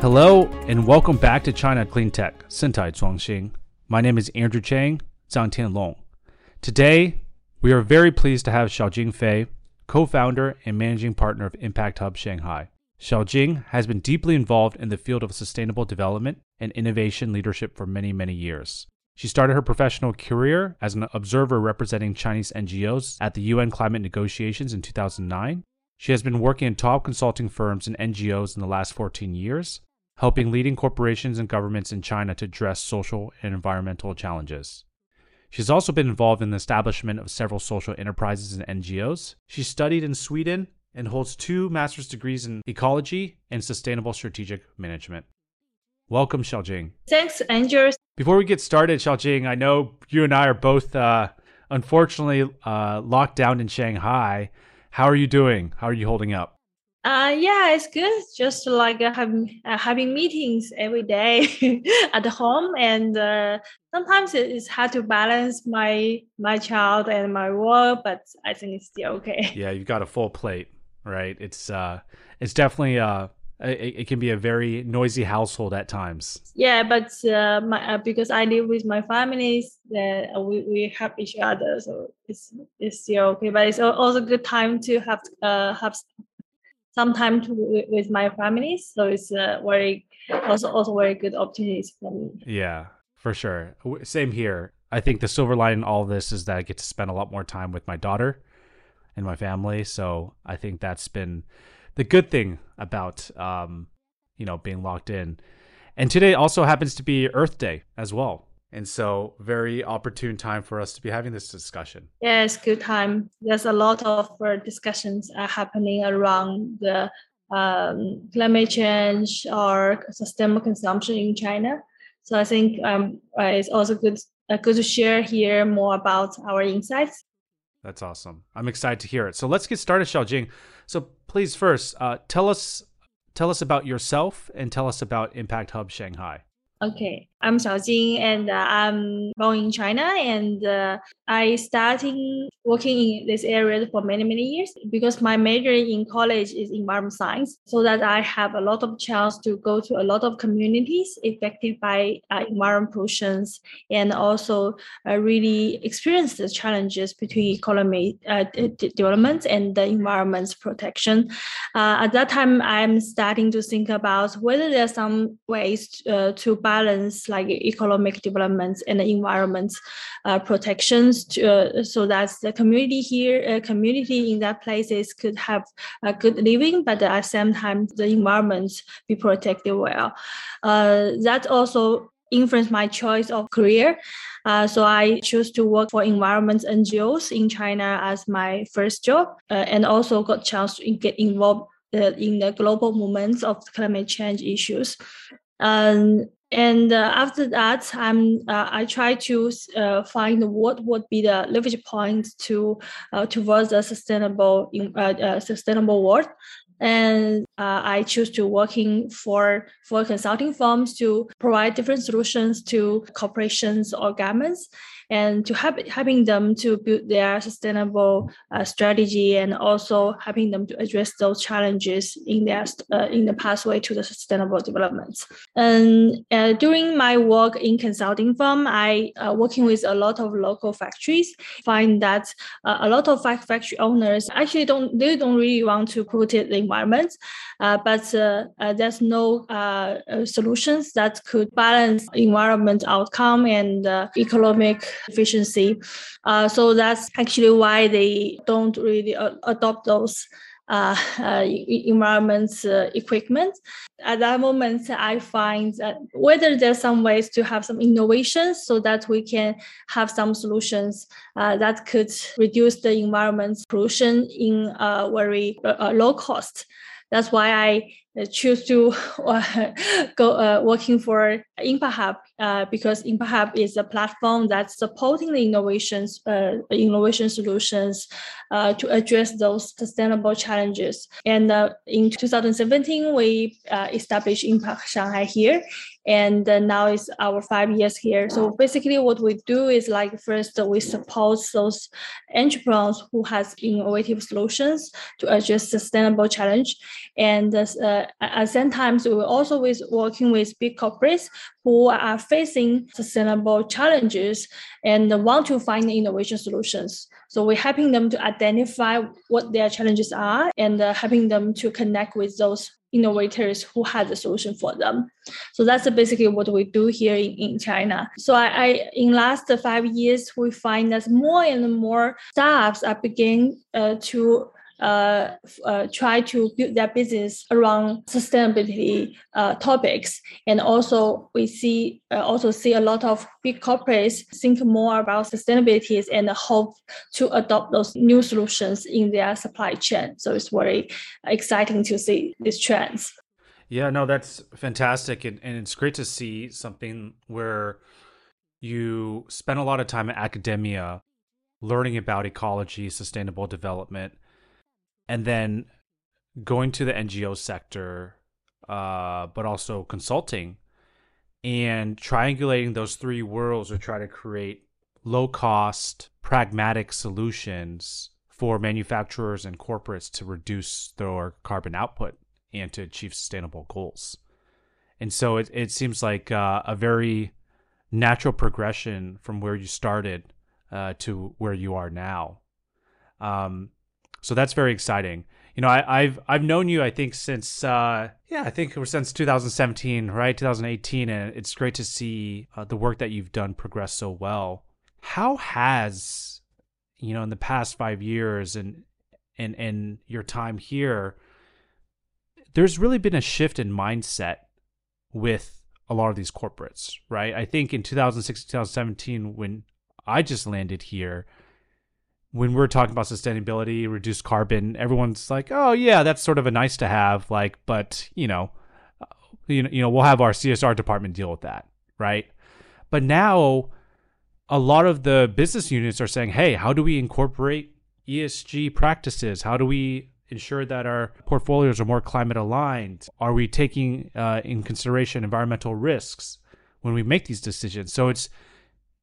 Hello and welcome back to China Clean Tech, Sentai Zhuangxing. My name is Andrew Chang, Zhang Tianlong. Today, we are very pleased to have Xiaojing Fei, co-founder and managing partner of Impact Hub Shanghai. Xiaojing has been deeply involved in the field of sustainable development and innovation leadership for many, many years. She started her professional career as an observer representing Chinese NGOs at the UN climate negotiations in 2009. She has been working in top consulting firms and NGOs in the last 14 years, helping leading corporations and governments in China to address social and environmental challenges. She's also been involved in the establishment of several social enterprises and NGOs. She studied in Sweden and holds two master's degrees in ecology and sustainable strategic management. Welcome, Xiaojing. Thanks, Andrew. Before we get started, Xiaojing, I know you and I are both uh, unfortunately uh, locked down in Shanghai. How are you doing? How are you holding up? Uh, yeah, it's good. Just like uh, having uh, having meetings every day at home, and uh, sometimes it's hard to balance my my child and my work, but I think it's still okay. Yeah, you've got a full plate, right? It's uh, it's definitely uh, it, it, can be a very noisy household at times. Yeah, but uh, my, uh, because I live with my families, that uh, we, we help each other, so it's it's still okay. But it's also a good time to have uh have some time to with my families, so it's uh, very also also very good opportunities for me. Yeah, for sure. Same here. I think the silver lining in all this is that I get to spend a lot more time with my daughter and my family. So I think that's been the good thing about um, you know being locked in. And today also happens to be Earth Day as well. And so, very opportune time for us to be having this discussion. Yes, good time. There's a lot of uh, discussions uh, happening around the um, climate change or sustainable consumption in China. So I think um, uh, it's also good uh, good to share here more about our insights. That's awesome. I'm excited to hear it. So let's get started, Xiaojing. So please first uh, tell us tell us about yourself and tell us about Impact Hub Shanghai. Okay, I'm Xiaojing and uh, I'm born in China and uh, I started working in this area for many, many years because my major in college is environment science so that I have a lot of chance to go to a lot of communities affected by uh, environment pollutions and also uh, really experience the challenges between economy uh, development and the environment's protection. Uh, at that time, I'm starting to think about whether there are some ways to, to balance like economic development and environment uh, protections to, uh, so that the community here, uh, community in that places could have a good living, but at the same time, the environment be protected well. Uh, that also influenced my choice of career. Uh, so I chose to work for environment NGOs in China as my first job, uh, and also got chance to get involved uh, in the global movements of climate change issues. Um, and uh, after that, I'm uh, I try to uh, find what would be the leverage point to uh, towards a sustainable uh, uh, sustainable world. And I choose to working for for consulting firms to provide different solutions to corporations or governments and to help helping them to build their sustainable uh, strategy and also helping them to address those challenges in their uh, in the pathway to the sustainable development. And uh, during my work in consulting firm, I uh, working with a lot of local factories. Find that uh, a lot of factory owners actually don't they don't really want to pollute the environment, uh, but there's no solutions that could balance environment outcome and economic efficiency. Uh, so that's actually why they don't really uh, adopt those uh, uh, environment uh, equipment. At that moment, I find that whether there's some ways to have some innovations so that we can have some solutions uh, that could reduce the environment pollution in a very uh, low cost. That's why I choose to go uh, working for Impact Hub uh, because Impact Hub is a platform that's supporting the innovations, uh, innovation solutions uh, to address those sustainable challenges. And uh, in 2017, we established Impact Shanghai here, and now it's our five years here. So basically, what we do is like first we support those entrepreneurs who has innovative solutions to address sustainable challenge, and uh, at the same time, we're also with working with big corporates who are facing sustainable challenges and want to find innovation solutions. So we're helping them to identify what their challenges are and uh, helping them to connect with those innovators who have the solution for them. So that's basically what we do here in, in China. So I, I in last five years, we find that more and more startups are beginning uh, to uh, uh, try to build their business around sustainability uh, topics. And also we see uh, also see a lot of big corporates think more about sustainability and hope to adopt those new solutions in their supply chain. So it's very exciting to see these trends. Yeah, no, that's fantastic. And, and it's great to see something where you spend a lot of time in academia learning about ecology, sustainable development, and then going to the NGO sector, uh, but also consulting and triangulating those three worlds to try to create low cost, pragmatic solutions for manufacturers and corporates to reduce their carbon output and to achieve sustainable goals. And so it, it seems like uh, a very natural progression from where you started uh, to where you are now. Um, so that's very exciting. You know, I, have I've known you I think since uh, yeah I think since 2017 right 2018 and it's great to see uh, the work that you've done progress so well. How has you know in the past five years and and and your time here, there's really been a shift in mindset with a lot of these corporates, right? I think in 2016 2017 when I just landed here when we're talking about sustainability, reduced carbon, everyone's like, "Oh yeah, that's sort of a nice to have." Like, but you know, uh, you know, you know, we'll have our CSR department deal with that, right? But now, a lot of the business units are saying, "Hey, how do we incorporate ESG practices? How do we ensure that our portfolios are more climate aligned? Are we taking uh, in consideration environmental risks when we make these decisions?" So it's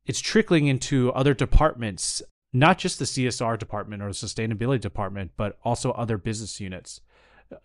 it's trickling into other departments not just the CSR department or the sustainability department, but also other business units.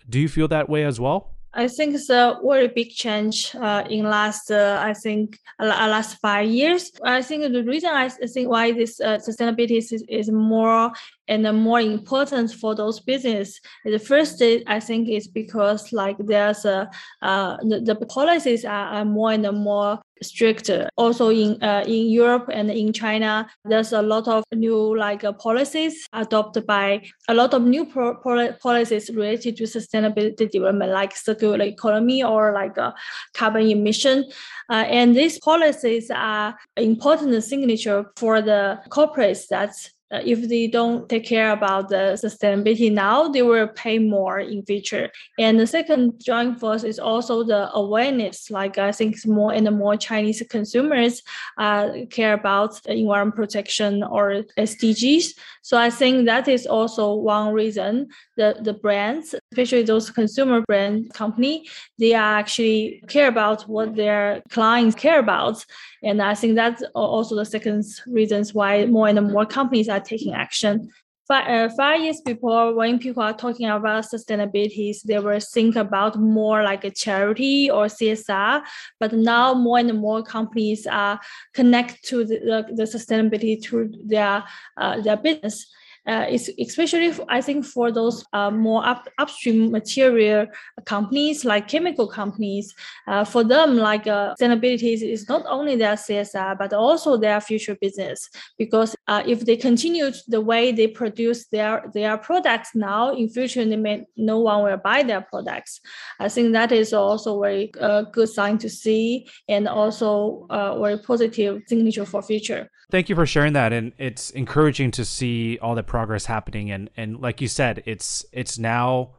Do you feel that way as well? I think it's a very big change uh, in last, uh, I think, uh, last five years. I think the reason I think why this uh, sustainability is, is more and more important for those business. The first, I think, is because like there's a uh, the, the policies are, are more and more strict. Also in uh, in Europe and in China, there's a lot of new like uh, policies adopted by a lot of new pro- policies related to sustainability development, like circular economy or like uh, carbon emission. Uh, and these policies are important signature for the corporates that's uh, if they don't take care about the sustainability now, they will pay more in future. And the second joint force is also the awareness. Like I think more and more Chinese consumers uh, care about environment protection or SDGs. So I think that is also one reason the, the brands, especially those consumer brand company, they actually care about what their clients care about. And I think that's also the second reasons why more and more companies are taking action. Five, uh, five years before, when people are talking about sustainability, they were think about more like a charity or CSR. But now, more and more companies are connect to the, the, the sustainability through their uh, their business uh, it's especially I think for those uh, more up, upstream material companies like chemical companies, uh, for them like uh, sustainability is, not only their CSR but also their future business because uh, if they continue the way they produce their their products now in future they may no one will buy their products. I think that is also very uh, good sign to see and also uh, very positive signature for future. Thank you for sharing that, and it's encouraging to see all the progress happening. And and like you said, it's it's now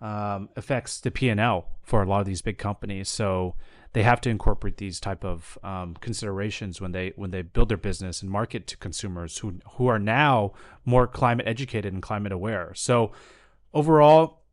um, affects the P and L for a lot of these big companies. So they have to incorporate these type of um, considerations when they when they build their business and market to consumers who who are now more climate educated and climate aware. So overall,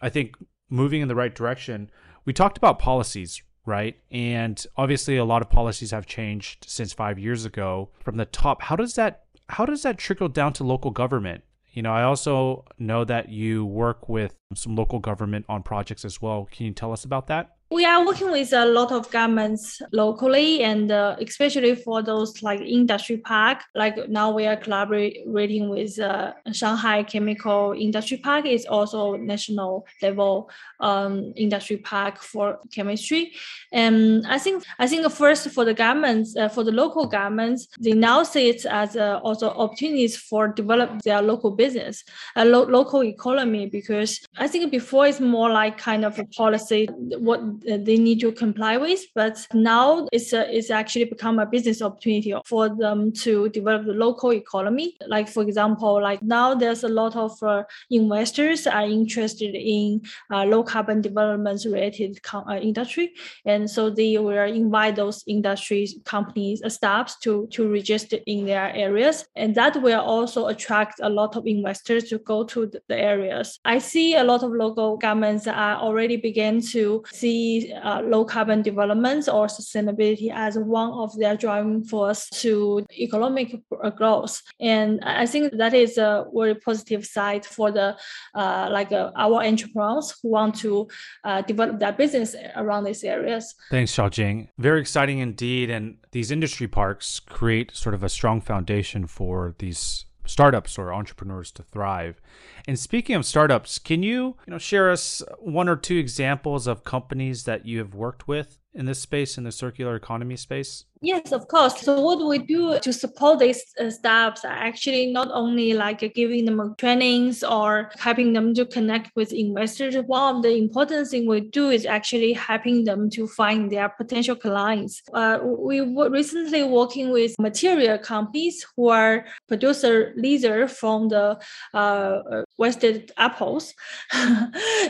I think moving in the right direction. We talked about policies right? And obviously, a lot of policies have changed since five years ago from the top. How does that how does that trickle down to local government? You know, I also know that you work with some local government on projects as well. Can you tell us about that? We are working with a lot of governments locally, and uh, especially for those like industry park. Like now, we are collaborating with uh, Shanghai Chemical Industry Park. It's also national level um, industry park for chemistry. And I think I think first for the governments, uh, for the local governments, they now see it as uh, also opportunities for develop their local business, a lo- local economy. Because I think before it's more like kind of a policy what they need to comply with. But now it's a, it's actually become a business opportunity for them to develop the local economy. Like for example, like now there's a lot of uh, investors are interested in uh, low carbon development related uh, industry, and so they will invite those industries companies uh, staffs to to register in their areas, and that will also attract a lot of investors to go to the, the areas. I see a lot of local governments are already begin to see uh, low carbon development or sustainability as one of their driving force to economic uh, growth. And I think that is a very positive side for the uh, like uh, our entrepreneurs who want to uh, develop their business around these areas. Thanks, Xiaojing. Very exciting indeed. And these industry parks create sort of a strong foundation for these startups or entrepreneurs to thrive. And speaking of startups, can you, you know, share us one or two examples of companies that you have worked with in this space in the circular economy space? Yes, of course. So what we do to support these uh, staffs are actually not only like giving them trainings or helping them to connect with investors. One of the important thing we do is actually helping them to find their potential clients. Uh, we were recently working with material companies who are producer laser from the uh, wasted apples,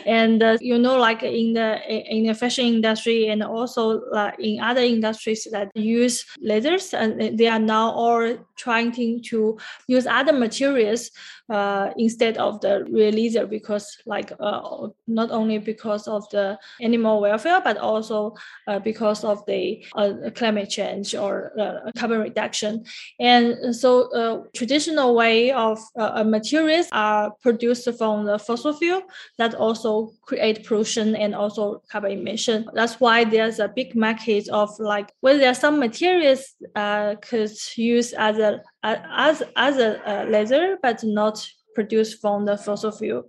and uh, you know, like in the in the fashion industry and also uh, in other industries that use use lasers and they are now all trying to use other materials uh, instead of the real laser because like uh, not only because of the animal welfare but also uh, because of the uh, climate change or uh, carbon reduction. And so uh, traditional way of materials are produced from the fossil fuel that also create pollution and also carbon emission. That's why there's a big market of like well there are some materials could use as a as as a laser but not produced from the fossil fuel.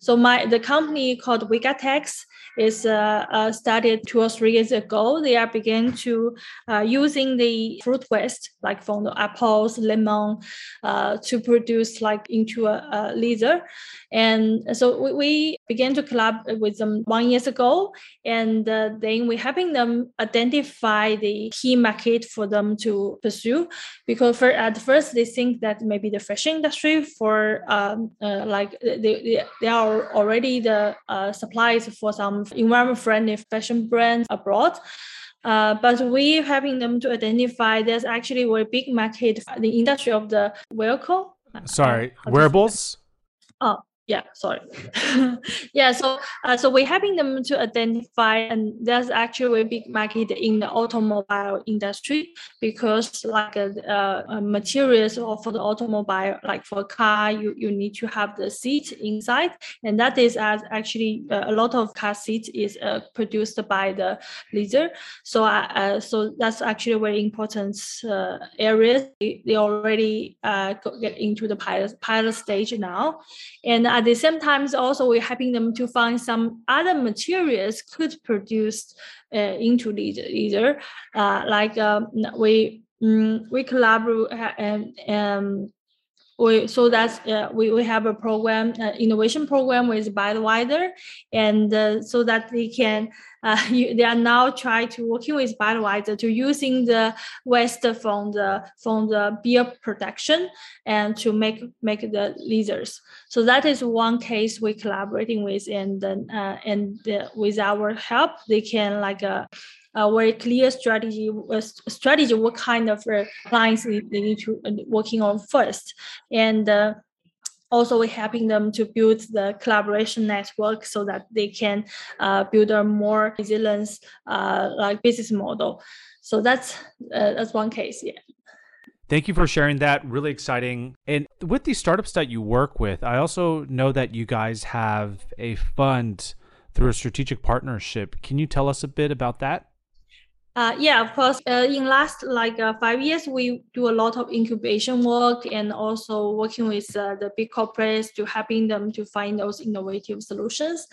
So my the company called Vigatex is uh, uh, started two or three years ago. They are beginning to uh, using the fruit waste like from the apples, lemon, uh, to produce like into a, a laser. And so we, we, began to collaborate with them one years ago, and uh, then we're helping them identify the key market for them to pursue. Because for, at first they think that maybe the fashion industry for um, uh, like they, they, they are already the suppliers for some environment friendly fashion brands abroad. Uh, but we're helping them to identify there's actually a big market the industry of the vehicle. Sorry, wearables. Oh, yeah sorry. Yeah so uh, so we're helping them to identify and there's actually a big market in the automobile industry because like uh, uh, materials for the automobile like for a car you, you need to have the seat inside and that is as actually uh, a lot of car seats is uh, produced by the laser so uh, so that's actually a very important area. They, they already get into the pilot pilot stage now. And at the same time, also we're helping them to find some other materials could produce uh, into laser, uh, like um, we um, we collaborate and um, we so that's uh, we, we have a program uh, innovation program with Budweiser and uh, so that they can uh, you, they are now trying to working with Budweiser to using the waste from the from the beer production and to make make the lasers. So that is one case we're collaborating with, and uh, and with our help, they can like a, a very clear strategy strategy what kind of uh, clients they need to uh, working on first and uh, also we're helping them to build the collaboration network so that they can uh, build a more resilient uh, like business model so that's uh, that's one case yeah Thank you for sharing that. Really exciting. And with these startups that you work with, I also know that you guys have a fund through a strategic partnership. Can you tell us a bit about that? Uh, yeah, of course. Uh, in last like uh, five years, we do a lot of incubation work and also working with uh, the big corporates to helping them to find those innovative solutions.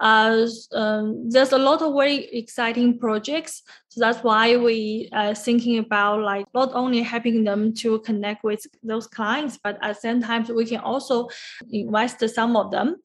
Uh, um, there's a lot of very exciting projects. So that's why we are thinking about like not only helping them to connect with those clients, but at the same time we can also invest some of them.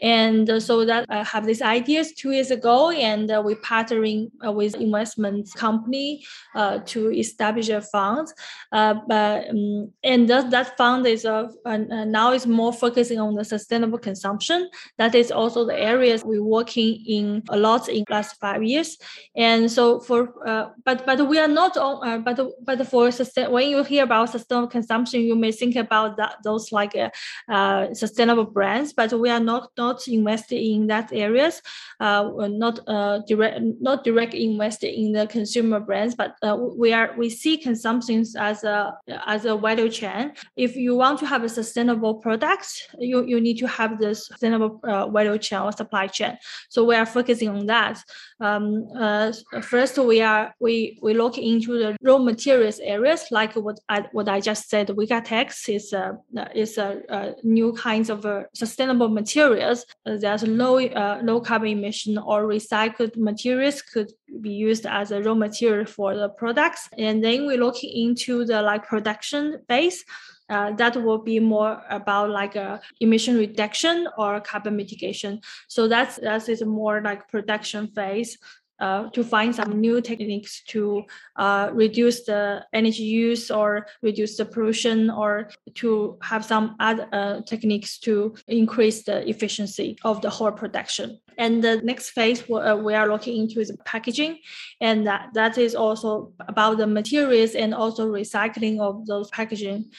And so that I have these ideas two years ago, and we're partnering with investment company uh, to establish a fund. Uh, but um, and that, that fund is uh, now is more focusing on the sustainable consumption. That is also the areas we're working in a lot in last five years. And so for uh, but but we are not on uh, but but for sustain when you hear about sustainable consumption, you may think about that those like uh, uh sustainable brands, but we are not not invested in that areas. Uh, not direct not direct invested in the consumer brands, but we are we see consumption as a as a value chain. If you want to have a sustainable product, you, you need to have this sustainable value chain or supply chain. So we are focusing on that. Um, uh, first, we are we we look into the raw materials areas like what I what I just said. Vigatex is a is a, a new kinds of uh, sustainable materials. Uh, there's low uh, low carbon emission or recycled materials could be used as a raw material for the products. And then we look into the like production base. Uh, that will be more about like a emission reduction or carbon mitigation. So that's that is more like production phase uh, to find some new techniques to uh, reduce the energy use or reduce the pollution or to have some other uh, techniques to increase the efficiency of the whole production. And the next phase uh, we are looking into is packaging, and that, that is also about the materials and also recycling of those packaging.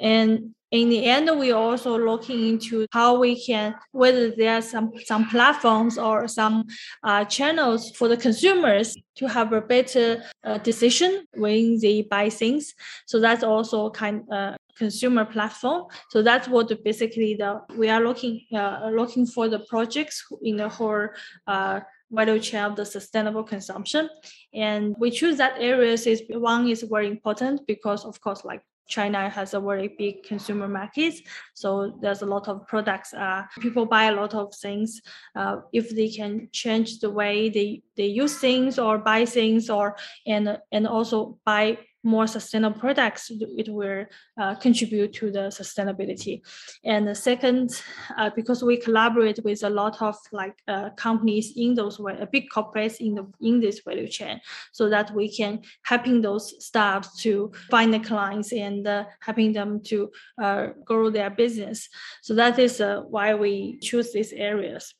And in the end, we're also looking into how we can, whether there are some, some platforms or some uh, channels for the consumers to have a better uh, decision when they buy things. So that's also kind of uh, consumer platform. So that's what basically the we are looking uh, looking for the projects in the whole uh, value chain of the sustainable consumption. And we choose that areas is one is very important because of course like China has a very big consumer market, so there's a lot of products. Uh, people buy a lot of things. Uh, if they can change the way they, they use things or buy things, or and and also buy more sustainable products, it will uh, contribute to the sustainability. And the second, uh, because we collaborate with a lot of like uh, companies in those way, big corporates in the in this value chain, so that we can helping those staffs to find the clients and uh, helping them to uh, grow their business. So that is uh, why we choose these areas.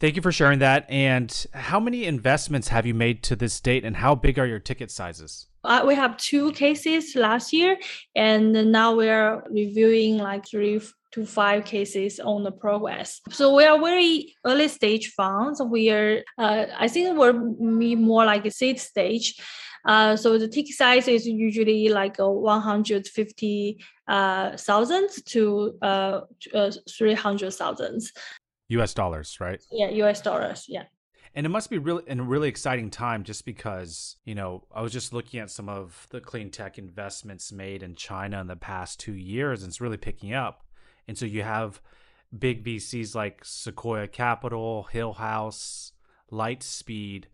Thank you for sharing that. And how many investments have you made to this date, and how big are your ticket sizes? Uh, we have two cases last year, and now we're reviewing like three to five cases on the progress. So we are very early stage funds. We are, uh, I think we're more like a seed stage. Uh, so the ticket size is usually like a 150 uh, to uh, uh 300,000. US dollars, right? Yeah, US dollars. Yeah. And it must be really in a really exciting time just because, you know, I was just looking at some of the clean tech investments made in China in the past two years and it's really picking up. And so you have big VCs like Sequoia Capital, Hillhouse, Lightspeed,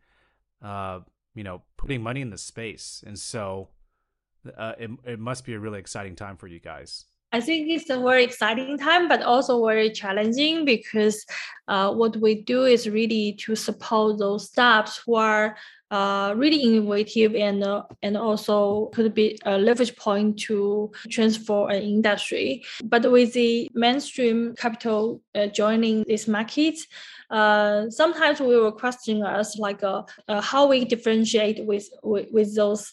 uh, you know, putting money in the space. And so uh, it, it must be a really exciting time for you guys. I think it's a very exciting time, but also very challenging because uh, what we do is really to support those staffs who are uh, really innovative and uh, and also could be a leverage point to transform an industry. But with the mainstream capital uh, joining this market, uh, sometimes we will question us like uh, uh, how we differentiate with with, with those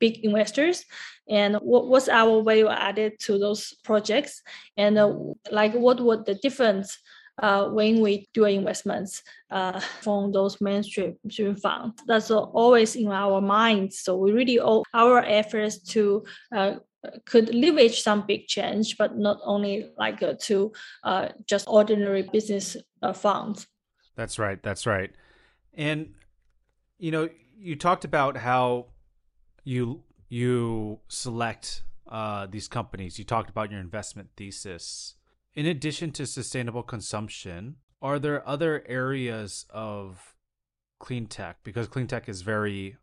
big investors and what, what's our value added to those projects and uh, like what would the difference uh, when we do investments uh, from those mainstream funds. That's always in our minds. So we really owe our efforts to uh, could leverage some big change, but not only like uh, to uh, just ordinary business uh, funds. That's right. That's right. And you know, you talked about how you you select uh, these companies. You talked about your investment thesis. In addition to sustainable consumption, are there other areas of clean tech? Because clean tech is very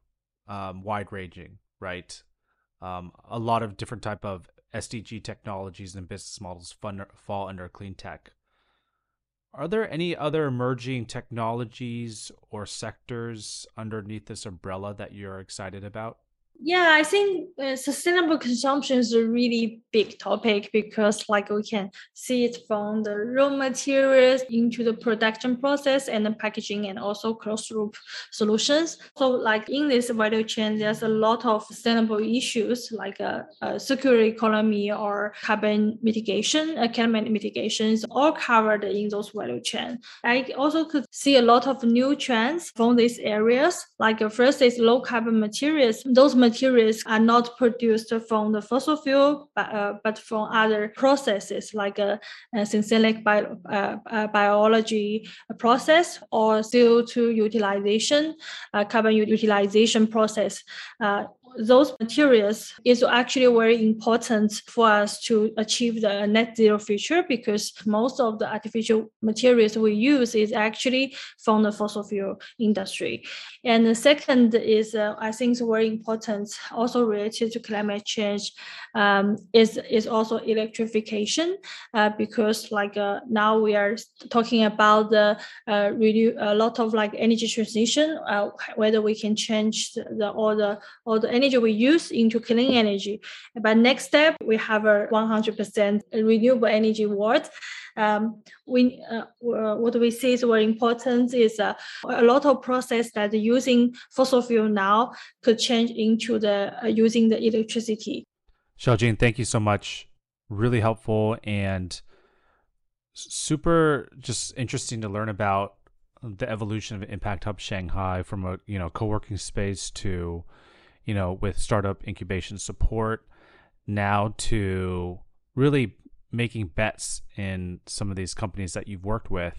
um, wide ranging, right? Um, a lot of different type of SDG technologies and business models fall under clean tech. Are there any other emerging technologies or sectors underneath this umbrella that you're excited about? Yeah, I think uh, sustainable consumption is a really big topic because, like, we can see it from the raw materials into the production process and the packaging, and also closed loop solutions. So, like in this value chain, there's a lot of sustainable issues like a, uh, a circular economy or carbon mitigation, uh, climate mitigations, all covered in those value chain. I also could see a lot of new trends from these areas. Like, uh, first is low carbon materials. Those materials materials are not produced from the fossil fuel, but, uh, but from other processes like a, a synthetic bio, uh, uh, biology process or CO2 utilization, uh, carbon utilization process. Those materials is actually very important for us to achieve the net zero future because most of the artificial materials we use is actually from the fossil fuel industry. And the second is, uh, I think, very important, also related to climate change, um, is is also electrification, uh, because like uh, now we are talking about the uh, renew a lot of like energy transition, uh, whether we can change the, the all the all the energy we use into clean energy. But next step, we have a 100% renewable energy world. Um, we uh, what we see is very important is uh, a lot of process that using fossil fuel now could change into the uh, using the electricity. Xiaojing, thank you so much. Really helpful and super just interesting to learn about the evolution of Impact Hub Shanghai from a you know co-working space to you know, with startup incubation support now to really making bets in some of these companies that you've worked with.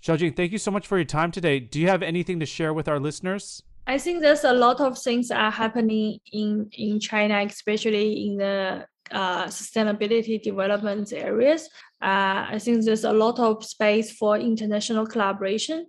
Xiaojing, thank you so much for your time today. Do you have anything to share with our listeners? I think there's a lot of things are happening in in China, especially in the uh, sustainability development areas. Uh, I think there's a lot of space for international collaboration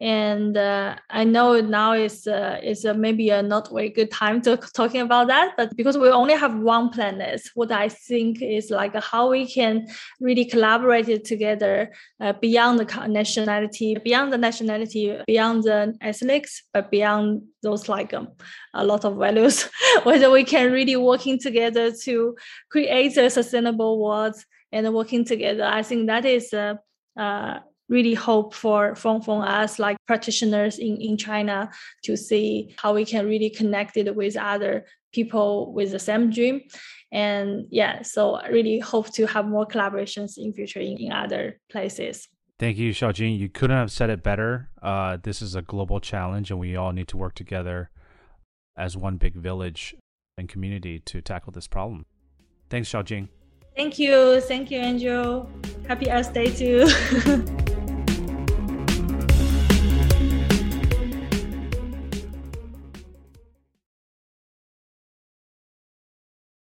and uh, I know now is uh, is uh, maybe a not very good time to talking about that, but because we only have one planet, what I think is like how we can really collaborate together uh, beyond the nationality, beyond the nationality, beyond the ethnics, but beyond those like um, a lot of values, whether we can really working together to create a sustainable world and working together. I think that is. Uh, uh, really hope for from, from us like practitioners in, in China to see how we can really connect it with other people with the same dream. And yeah, so I really hope to have more collaborations in future in, in other places. Thank you, Xiaojing. You couldn't have said it better. Uh, this is a global challenge, and we all need to work together as one big village and community to tackle this problem. Thanks, Xiaojing. Thank you. Thank you, Andrew. Happy Earth Day too.